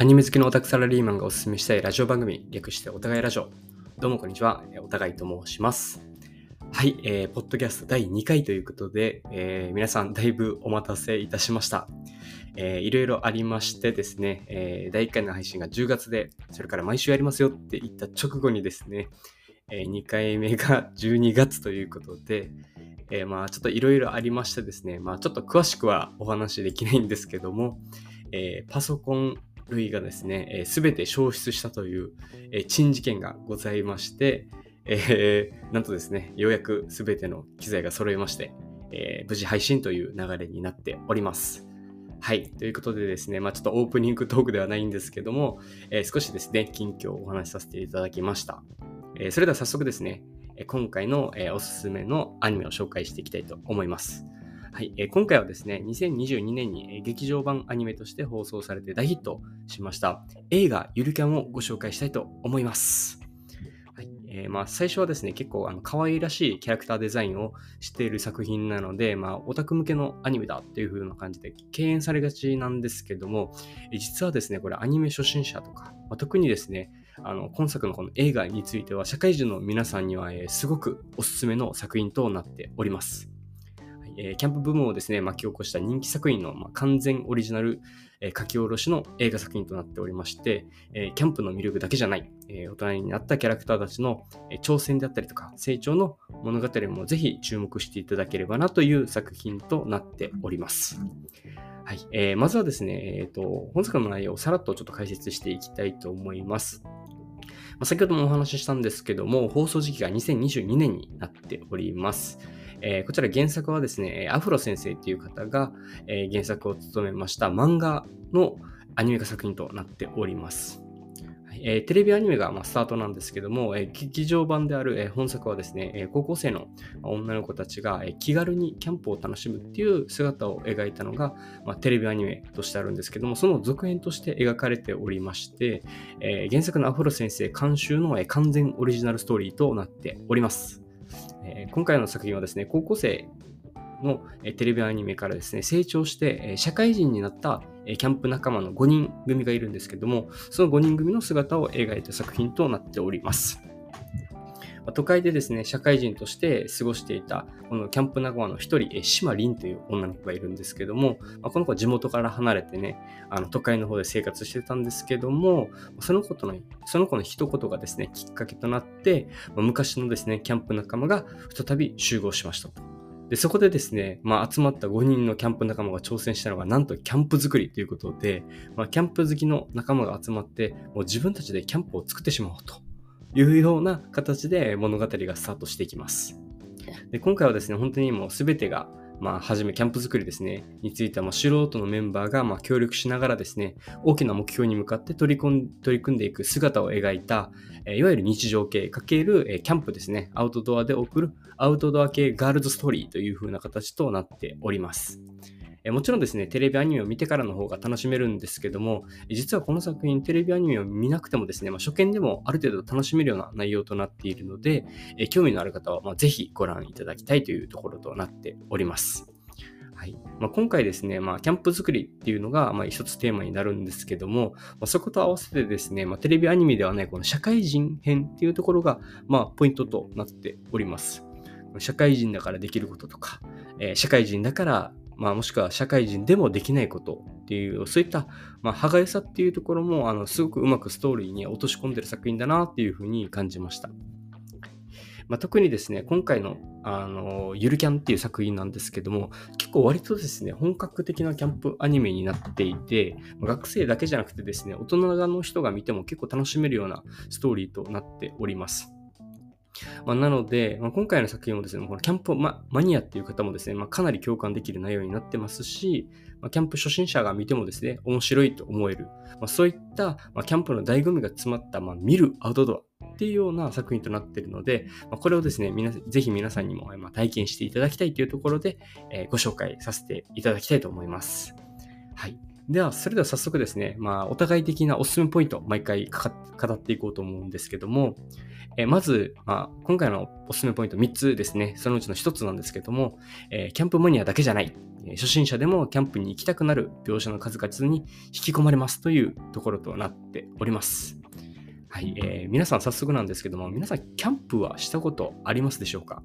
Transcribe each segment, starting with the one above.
アニメ好きのオタクサラリーマンがおすすめしたいラジオ番組、略してお互いラジオ。どうもこんにちは、お互いと申します。はい、えー、ポッドキャスト第2回ということで、えー、皆さんだいぶお待たせいたしました。えー、いろいろありましてですね、えー、第1回の配信が10月で、それから毎週やりますよって言った直後にですね、えー、2回目が12月ということで、えー、まあちょっといろいろありましてですね、まあちょっと詳しくはお話できないんですけども、えー、パソコン類がですね、す、え、べ、て消失したという、えー、珍事件がございまして、えー、なんとですね、ようやくすべての機材が揃いまして、えー、無事配信という流れになっております。はい。ということでですね、まあちょっとオープニングトークではないんですけども、えー、少しですね、近況をお話しさせていただきました。えー、それでは早速ですね、今回の、え、おすすめのアニメを紹介していきたいと思います。はい、えー、今回はですね、2022年に劇場版アニメとして放送されて大ヒットしました映画ゆるキャンをご紹介したいと思います。はいえー、まあ、最初はですね、結構あの可愛らしいキャラクターデザインをしている作品なので、まあ、オタク向けのアニメだっていう風な感じで敬遠されがちなんですけども、実はですね、これアニメ初心者とか、ま、特にですね、あの今作のこの映画については社会人の皆さんには、え、すごくおすすめの作品となっております。えー、キャンプ部門をですね、巻き起こした人気作品の、まあ、完全オリジナル、えー、書き下ろしの映画作品となっておりまして、えー、キャンプの魅力だけじゃない、えー、大人になったキャラクターたちの、え、挑戦であったりとか成長の物語もぜひ注目していただければなという作品となっております。はい。えー、まずはですね、え、ー、と、本作の内容をさらっとちょっと解説していきたいと思います。ま、先ほどもお話ししたんですけども、放送時期が2022年になっております。えー、こちら原作はですね、アフロ先生っていう方が、えー、原作を務めました漫画のアニメ化作品となっております。えー、テレビアニメが、まあ、スタートなんですけども、えー、劇場版である、えー、本作はですね、え高校生の女の子たちが、え気軽にキャンプを楽しむっていう姿を描いたのが、まあ、テレビアニメとしてあるんですけども、その続編として描かれておりまして、え原作のアフロ先生監修の、え完全オリジナルストーリーとなっております。え今回の作品はですね、高校生のテレビアニメからですね、成長して社会人になったキャンプ仲間の5人組がいるんですけども、その5人組の姿を描いた作品となっております。都会でですね、社会人として過ごしていた、このキャンプ仲間の一人、島凛という女の子がいるんですけども、まあ、この子は地元から離れてね、あの都会の方で生活してたんですけども、その子との、その子の一言がですね、きっかけとなって、まあ、昔のですね、キャンプ仲間が再び集合しましたと。で、そこでですね、まあ、集まった5人のキャンプ仲間が挑戦したのが、なんとキャンプ作りということで、まあ、キャンプ好きの仲間が集まって、もう自分たちでキャンプを作ってしまおうと。いうような形で物語がスタートしていきます。で今回はですね、本当にもう全てが、まあ、はじめ、キャンプ作りですね、については、まあ、素人のメンバーが、まあ、協力しながらですね、大きな目標に向かって取り組ん取り組んでいく姿を描いた、えいわゆる日常系×えキャンプですね、アウトドアで送るアウトドア系ガールズストーリーという風な形となっております。えもちろんですね、テレビアニメを見てからの方が楽しめるんですけども、実はこの作品、テレビアニメを見なくてもですね、まあ、初見でもある程度楽しめるような内容となっているので、え興味のある方は、まあ、ぜひご覧いただきたいというところとなっております。はいまあ、今回ですね、まあ、キャンプ作りっていうのが、まあ、一つテーマになるんですけども、まあ、そこと合わせてですね、ま、テレビアニメではないこの社会人編っていうところが、ま、ポイントとなっております。社会人だからできることとか、えー、社会人だからまあ、もしくは社会人でもできないことっていう、そういった、まあ、歯がゆさっていうところも、あの、すごくうまくストーリーに落とし込んでる作品だなっていうふうに感じました。まあ、特にですね、今回の、あの、ゆるキャンっていう作品なんですけども、結構割とですね、本格的なキャンプアニメになっていて、学生だけじゃなくてですね、大人の人が見ても結構楽しめるようなストーリーとなっております。まあ、なので、まあ、今回の作品もですね、このキャンプマニアっていう方もですね、まあ、かなり共感できる内容になってますし、まキャンプ初心者が見てもですね、面白いと思える、まそういった、まキャンプの醍醐味が詰まった、ま見るアウトドアっていうような作品となっているので、まこれをですね、皆ぜひ皆さんにも、ま体験していただきたいというところで、えー、ご紹介させていただきたいと思います。はい。では、それでは早速ですね、まあ、お互い的なおすすめポイント、毎回語っていこうと思うんですけども、えまず、まあ、今回のおすすめポイント3つですね、そのうちの1つなんですけども、えー、キャンプマニアだけじゃない、初心者でもキャンプに行きたくなる描写の数々に引き込まれますというところとなっております。はい、えー、皆さん早速なんですけども、皆さんキャンプはしたことありますでしょうか？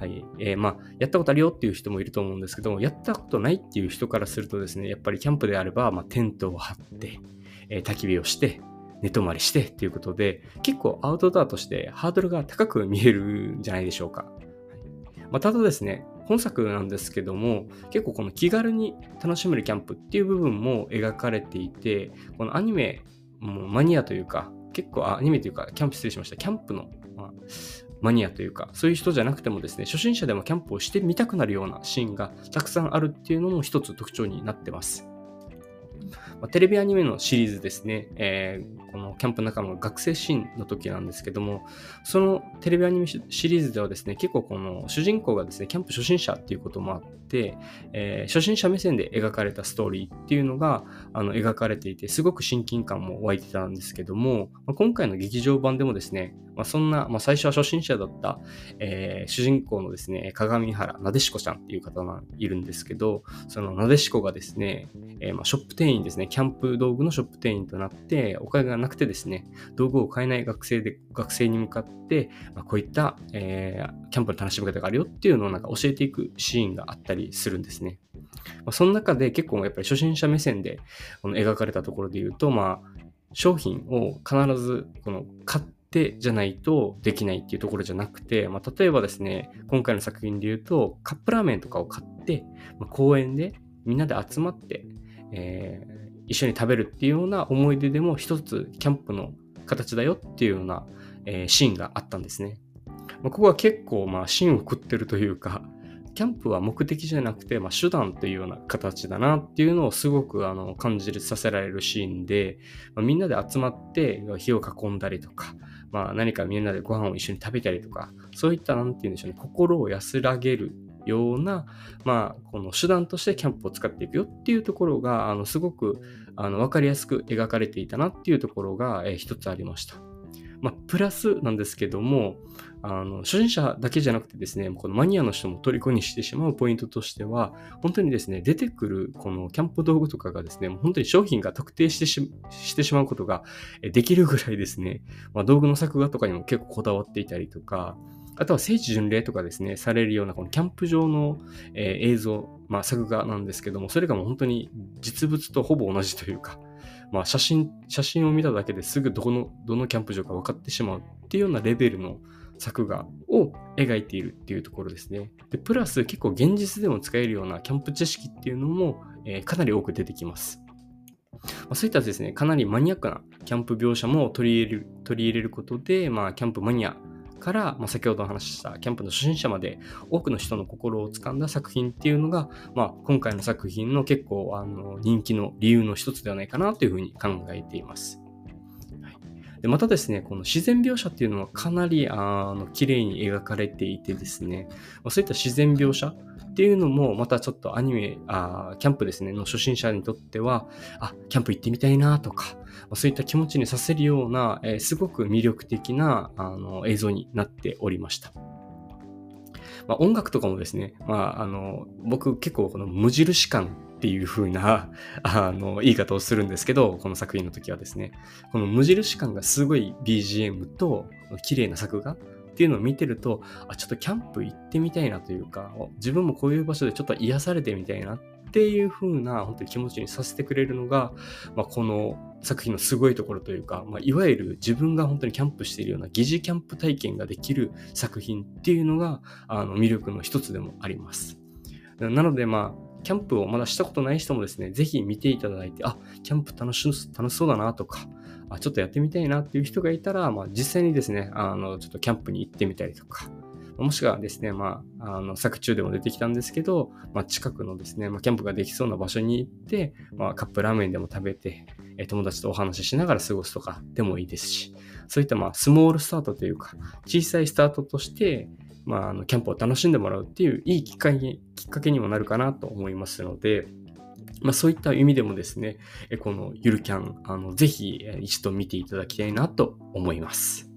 はい。えー、まあ、やったことあるよっていう人もいると思うんですけども、やったことないっていう人からするとですね、やっぱりキャンプであれば、まあ、テントを張って、えー、焚き火をして、寝泊まりしてっていうことで、結構アウトドアとしてハードルが高く見えるんじゃないでしょうか。まあ、ただですね、本作なんですけども、結構この気軽に楽しめるキャンプっていう部分も描かれていて、このアニメ、もマニアというか、結構アニメというか、キャンプ失礼しました。キャンプの、まあ、マニアというか、そういう人じゃなくてもですね、初心者でもキャンプをしてみたくなるようなシーンがたくさんあるっていうのも一つ特徴になってます。まあ、テレビアニメのシリーズですね、えー、このキャンプ仲間の学生シーンの時なんですけども、そのテレビアニメシリーズではですね、結構この主人公がですね、キャンプ初心者っていうこともあって、えー、初心者目線で描かれたストーリーっていうのがあの描かれていて、すごく親近感も湧いてたんですけども、まあ、今回の劇場版でもですね、まあ、そんな、まあ、最初は初心者だった、えー、主人公のですね、鏡原なでしこちゃんっていう方がいるんですけど、そのなでしこがですね、えー、まあショップ店員ですね、キャンプ道具のショップ店員となって、お金がなくてですね、道具を買えない学生で、学生に向かって、まあ、こういった、えー、キャンプの楽しみ方があるよっていうのをなんか教えていくシーンがあったりするんですね。まあ、その中で結構やっぱり初心者目線でこの描かれたところで言うと、まあ、商品を必ずこの買ってじゃないとできないっていうところじゃなくて、まあ、例えばですね、今回の作品で言うと、カップラーメンとかを買って、まあ、公園でみんなで集まって、え、一緒に食べるっていうような思い出でも一つキャンプの形だよっていうような、えー、シーンがあったんですね。まあ、ここは結構まあ芯を食ってるというか、キャンプは目的じゃなくて、まあ、手段というような形だなっていうのをすごくあの感じさせられるシーンで、まあ、みんなで集まって火を囲んだりとか、まあ、何かみんなでご飯を一緒に食べたりとか、そういった、なんて言うんでしょうね、心を安らげるような、まあ、この手段としてキャンプを使っていくよっていうところが、あの、すごく、あの、わかりやすく描かれていたなっていうところが、えー、一つありました。まあ、プラスなんですけども、あの、初心者だけじゃなくてですね、このマニアの人も虜にしてしまうポイントとしては、本当にですね、出てくるこのキャンプ道具とかがですね、本当に商品が特定してししてしまうことができるぐらいですね、まあ、道具の作画とかにも結構こだわっていたりとか、あとは聖地巡礼とかですね、されるようなこのキャンプ場の、えー、映像、まあ、作画なんですけども、それがもう本当に実物とほぼ同じというか、まあ、写真、写真を見ただけですぐどの、どのキャンプ場か分かってしまうっていうようなレベルの作画を描いているっていうところですね。で、プラス結構現実でも使えるようなキャンプ知識っていうのも、えー、かなり多く出てきます。ま、そういったですね、かなりマニアックなキャンプ描写も取り入れる取り入れることで、まあ、キャンプマニアから、まあ、先ほどお話ししたキャンプの初心者まで多くの人の心をつかんだ作品っていうのが、まあ、今回の作品の結構あの人気の理由の一つではないかなというふうに考えています。でまたですね、この自然描写っていうのはかなりあの綺麗に描かれていてですね、そういった自然描写っていうのもまたちょっとアニメ、あキャンプですね、の初心者にとっては、あ、キャンプ行ってみたいなとか、そういった気持ちにさせるような、えー、すごく魅力的なあの映像になっておりました。まあ、音楽とかもですね、まあ、あの僕結構この無印感っていう風な あの言い方をするんですけど、この作品の時はですね、この無印感がすごい BGM と綺麗な作画っていうのを見てると、あ、ちょっとキャンプ行ってみたいなというか、自分もこういう場所でちょっと癒されてみたいなっていう風な本当に気持ちにさせてくれるのが、まあ、この作品のすごいところというか、まあ、いわゆる自分が本当にキャンプしているような疑似キャンプ体験ができる作品っていうのがあの魅力の一つでもあります。なのでまあキャンプをまだしたことない人もですね、ぜひ見ていただいて、あ、キャンプ楽し楽しそうだなとか、あちょっとやってみたいなっていう人がいたら、まあ、実際にですね、あの、ちょっとキャンプに行ってみたりとか、もしくはですね、まあ、あの、作中でも出てきたんですけど、まあ、近くのですね、まあ、キャンプができそうな場所に行って、まあ、カップラーメンでも食べて、え友達とお話ししながら過ごすとかでもいいですし、そういったまあ、スモールスタートというか、小さいスタートとして、まあ、あのキャンプを楽しんでもらうっていういいきっかけきっかけにもなるかなと思いますので、まあ、そういった意味でもですね、このゆるキャン、あのぜひ一度見ていただきたいなと思います。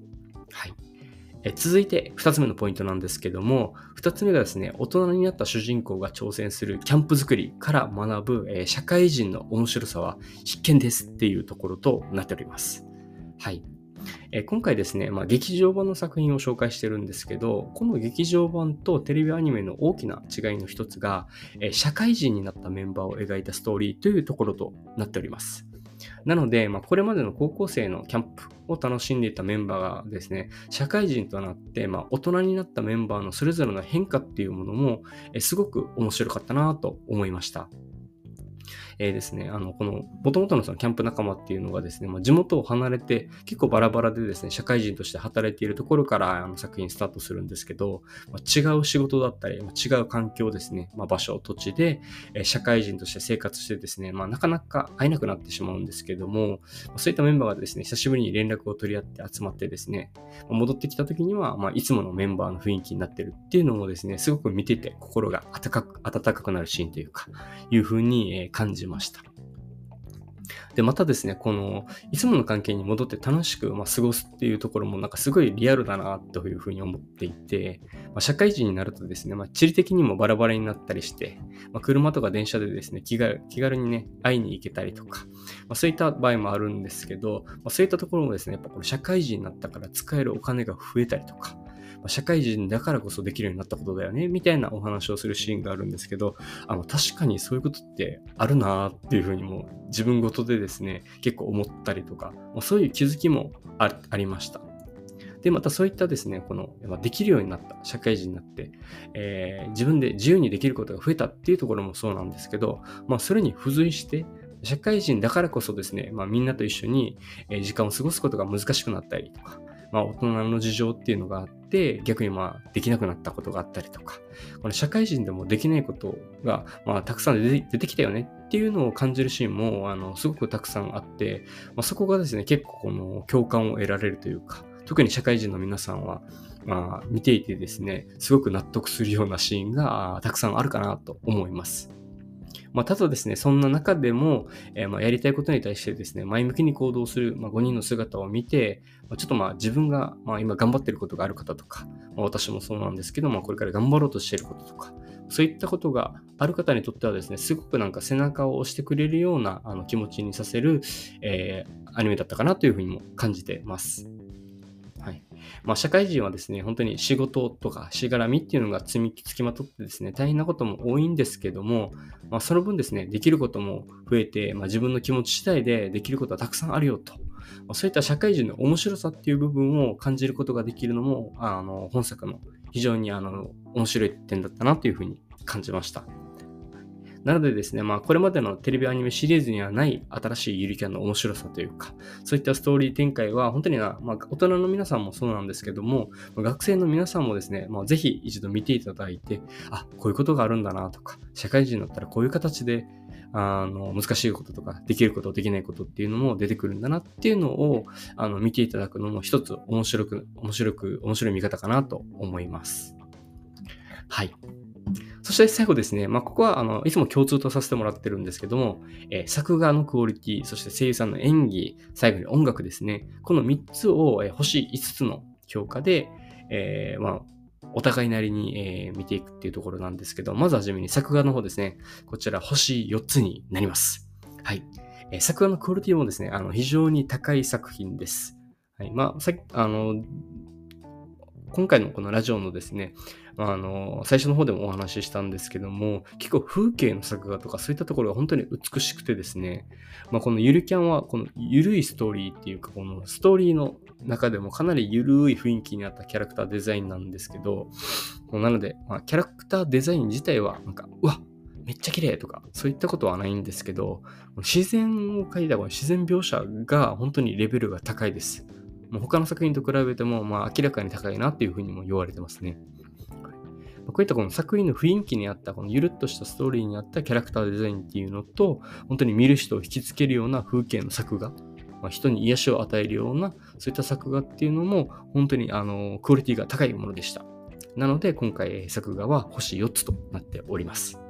はい。続いて2つ目のポイントなんですけども、2つ目がですね、大人になった主人公が挑戦するキャンプ作りから学ぶ、社会人の面白さは必見ですっていうところとなっております。はい。え今回ですね、まあ、劇場版の作品を紹介してるんですけど、この劇場版とテレビアニメの大きな違いの一つが、え社会人になったメンバーを描いたストーリーというところとなっております。なので、まあ、これまでの高校生のキャンプを楽しんでいたメンバーがですね、社会人となって、まあ、大人になったメンバーのそれぞれの変化っていうものも、えすごく面白かったなと思いました。えー、ですね、あの、この、もともとのそのキャンプ仲間っていうのがですね、まあ、地元を離れて、結構バラバラでですね、社会人として働いているところからあの作品スタートするんですけど、まあ、違う仕事だったり、まあ、違う環境ですね、まあ、場所、土地で、えー、社会人として生活してですね、まあ、なかなか会えなくなってしまうんですけども、まあ、そういったメンバーがですね、久しぶりに連絡を取り合って集まってですね、まあ、戻ってきた時には、まあ、いつものメンバーの雰囲気になってるっていうのもですね、すごく見てて心が温かく、温かくなるシーンというか、いう風に感じました。で、またですね、この、いつもの関係に戻って楽しく、まあ、過ごすっていうところもなんかすごいリアルだなというふうに思っていて、まあ、社会人になるとですね、まあ、地理的にもバラバラになったりして、ま、車とか電車でですね気軽、気軽にね、会いに行けたりとか、ま、そういった場合もあるんですけど、まあ、そういったところもですね、やっぱこの社会人になったから使えるお金が増えたりとか、社会人だからこそできるようになったことだよね、みたいなお話をするシーンがあるんですけど、あの、確かにそういうことってあるなっていうふうにも自分ごとでですね、結構思ったりとか、そういう気づきもありました。で、またそういったですね、この、できるようになった、社会人になって、えー、自分で自由にできることが増えたっていうところもそうなんですけど、まあ、それに付随して、社会人だからこそですね、まあ、みんなと一緒に時間を過ごすことが難しくなったりとか、まあ、大人の事情っていうのがあって、逆にまあ、できなくなったことがあったりとか、この社会人でもできないことが、まあ、たくさん出てきたよねっていうのを感じるシーンも、あの、すごくたくさんあって、まあ、そこがですね、結構この共感を得られるというか、特に社会人の皆さんは、まあ、見ていてですね、すごく納得するようなシーンがたくさんあるかなと思います。まあ、ただですね、そんな中でも、えー、まあやりたいことに対してですね、前向きに行動する、まあ、5人の姿を見て、ま、ちょっとまあ自分が、ま、今頑張ってることがある方とか、ま、私もそうなんですけど、まあ、これから頑張ろうとしていることとか、そういったことがある方にとってはですね、すごくなんか背中を押してくれるようなあの気持ちにさせる、えー、アニメだったかなというふうにも感じてます。まあ、社会人はですね、本当に仕事とかしがらみっていうのが積みつきまとってですね、大変なことも多いんですけども、まあ、その分ですね、できることも増えて、まあ、自分の気持ち次第でできることはたくさんあるよと。まあ、そういった社会人の面白さっていう部分を感じることができるのも、あの、本作の非常にあの、面白い点だったなというふうに感じました。なのでですね、まあ、これまでのテレビアニメシリーズにはない新しいゆりキャンの面白さというか、そういったストーリー展開は、本当にな、まあ、大人の皆さんもそうなんですけども、学生の皆さんもですね、まあ、ぜひ一度見ていただいて、あ、こういうことがあるんだなとか、社会人だったらこういう形で、あの、難しいこととか、できること、できないことっていうのも出てくるんだなっていうのを、あの、見ていただくのも一つ面白く、面白く、面白い見方かなと思います。はい。そして最後ですね、まあ、ここはあのいつも共通とさせてもらってるんですけども、えー、作画のクオリティ、そして声優さんの演技、最後に音楽ですね、この3つを、えー、星5つの評価で、えー、まあ、お互いなりに、え、見ていくっていうところなんですけど、まずはじめに作画の方ですね、こちら星4つになります。はい。え、作画のクオリティもですね、あの非常に高い作品です。はい。まあ、さあの、今回のこのラジオのですね、あの、最初の方でもお話ししたんですけども、結構風景の作画とかそういったところが本当に美しくてですね、まあ、このゆるキャンはこのゆるいストーリーっていうか、このストーリーの中でもかなりゆるい雰囲気にあったキャラクターデザインなんですけど、なので、まあ、キャラクターデザイン自体はなんか、うわっめっちゃ綺麗とか、そういったことはないんですけど、自然を描いたこの自然描写が本当にレベルが高いです。もう他の作品と比べても、まあ、明らかに高いなっていうふうにも言われてますね。こういったこの作品の雰囲気に合った、このゆるっとしたストーリーに合ったキャラクターデザインっていうのと、本当に見る人を引きつけるような風景の作画、まあ、人に癒しを与えるような、そういった作画っていうのも、本当にあのクオリティが高いものでした。なので、今回作画は星4つとなっております。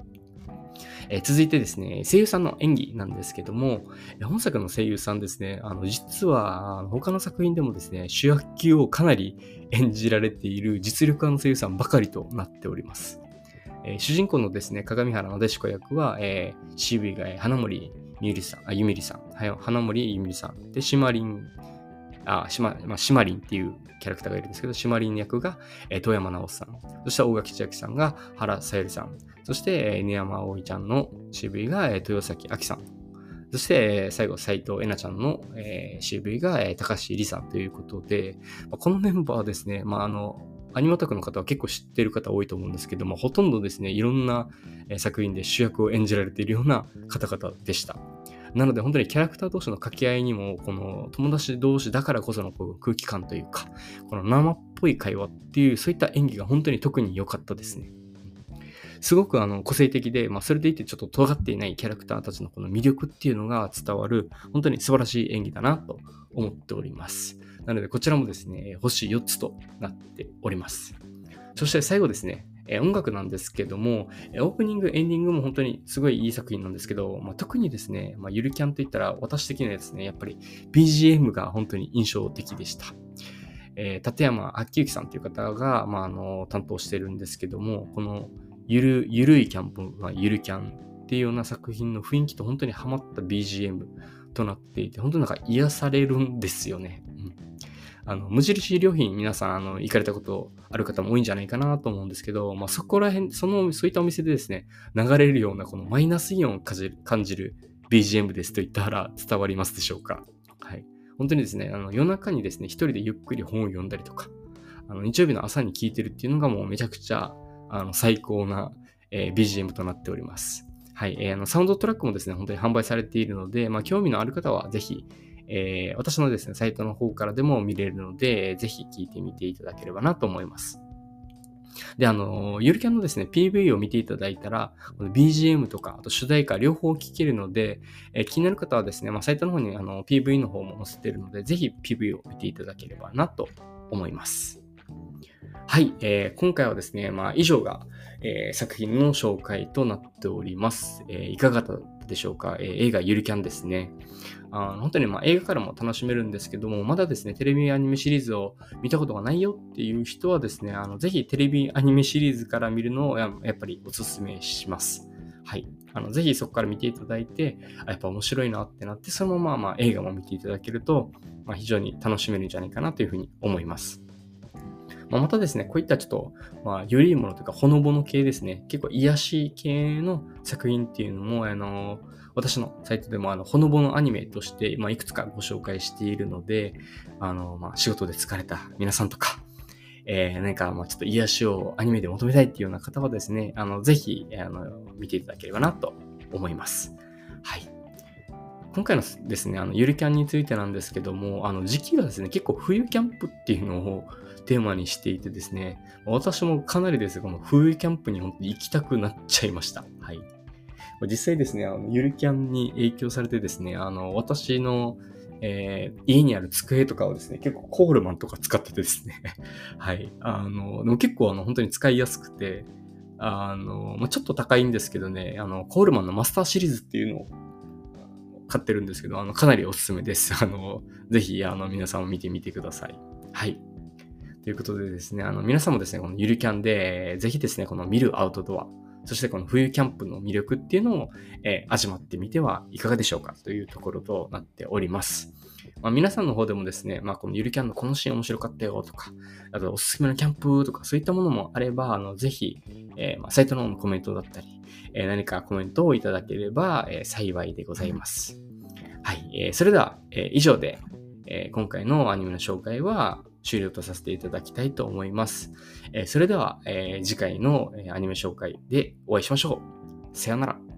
え、続いてですね、声優さんの演技なんですけども、本作の声優さんですね、あの、実は、他の作品でもですね、主役級をかなり演じられている実力派の声優さんばかりとなっております。えー、主人公のですね、鏡原なでしこ役は、えー、CV が花森みゆりさん、あ、ゆみりさん、花森ゆみりさん、で、しまりん、あ、しま、まあ、しまりんっていうキャラクターがいるんですけど、しまりん役が、えー、遠山直さん、そして大垣千秋さんが原さゆりさん、そして、えー、根山葵ちゃんの CV が、えー、豊崎あきさん、そして、え最後、斎藤えなちゃんの、えー、CV が、えー、高橋りさんということで、まあ、このメンバーはですね、まあ、あの、アニマタクの方は結構知ってる方多いと思うんですけども、ほとんどですね、いろんな作品で主役を演じられているような方々でした。なので本当にキャラクター同士の掛け合いにも、この友達同士だからこそのこう空気感というか、この生っぽい会話っていう、そういった演技が本当に特に良かったですね。すごくあの個性的で、まあ、それでいてちょっと尖っていないキャラクターたちのこの魅力っていうのが伝わる、本当に素晴らしい演技だなと思っております。なので、こちらもですね、星4つとなっております。そして最後ですね、え音楽なんですけども、オープニング、エンディングも本当にすごいいい作品なんですけど、まあ、特にですね、まあ、ゆるキャンといったら私的にはですね、やっぱり BGM が本当に印象的でした。えー、立山明之さんという方が、まあ、あの担当してるんですけども、このゆる、ゆるいキャンプ、まあ、ゆるキャンっていうような作品の雰囲気と本当にハマった BGM となっていて、本当になんか癒されるんですよね。うん、あの無印良品皆さんあの行かれたことある方も多いんじゃないかなと思うんですけど、まあ、そこら辺、その、そういったお店でですね、流れるようなこのマイナスイオンを感じる BGM ですと言ったら伝わりますでしょうか？はい。本当にですね、あの夜中にですね、一人でゆっくり本を読んだりとか、あの日曜日の朝に聞いてるっていうのがもうめちゃくちゃあの最高な、えー、BGM となっております。はい、えー、あのサウンドトラックもですね、本当に販売されているので、まあ、興味のある方はぜひ、えー、私のですね、サイトの方からでも見れるので、ぜひ聞いてみていただければなと思います。で、あの、ゆるキャンのですね、PV を見ていただいたら、この BGM とか、あと主題歌両方聴けるので、えー、気になる方はですね、まあ、サイトの方にあの PV の方も載せてるので、ぜひ PV を見ていただければなと思います。はい、えー、今回はですね、まあ、以上が、えー、作品の紹介となっております。えー、いかがだったでしょうか、えー、映画ゆるキャンですね。あ本当にまあ映画からも楽しめるんですけども、まだですね、テレビアニメシリーズを見たことがないよっていう人はですね、あのぜひテレビアニメシリーズから見るのをやっぱりお勧めします。はい。あのぜひそこから見ていただいて、あやっぱ面白いなってなって、そのまままあ映画も見ていただけると、まあ、非常に楽しめるんじゃないかなというふうに思います。まあ、またですね、こういったちょっと、まあ、よりいものというか、ほのぼの系ですね、結構癒し系の作品っていうのも、あの、私のサイトでも、あの、ほのぼのアニメとして、まあ、いくつかご紹介しているので、あの、まあ、仕事で疲れた皆さんとか、えー、何か、まあ、ちょっと癒しをアニメで求めたいっていうような方はですね、あの、ぜひ、あの、見ていただければなと思います。はい。今回のですね、あの、ゆるキャンについてなんですけども、あの、時期がですね、結構冬キャンプっていうのをテーマにしていてですね、私もかなりですこの冬キャンプに本当に行きたくなっちゃいました。はい。実際ですね、あのゆるキャンに影響されてですね、あの、私の、えー、家にある机とかをですね、結構コールマンとか使っててですね、はい。あの、でも結構あの、本当に使いやすくて、あの、まあ、ちょっと高いんですけどね、あの、コールマンのマスターシリーズっていうのを買ってるんですけど、あの、かなりおすすめです。あの、ぜひ、あの、皆さんも見てみてください。はい。ということでですね、あの、皆さんもですね、このゆるキャンで、ぜひですね、この見るアウトドア、そしてこの冬キャンプの魅力っていうのを、えー、味わってみてはいかがでしょうかというところとなっております。まあ、皆さんの方でもですね、まあ、このゆるキャンのこのシーン面白かったよとか、あとおすすめのキャンプとかそういったものもあれば、あのぜひ、えー、まあ、サイトの方のコメントだったり、えー、何かコメントをいただければ、え幸いでございます。はい、えそれでは、え以上で、え今回のアニメの紹介は終了とさせていただきたいと思います。えそれでは、え次回のアニメ紹介でお会いしましょう。さよなら。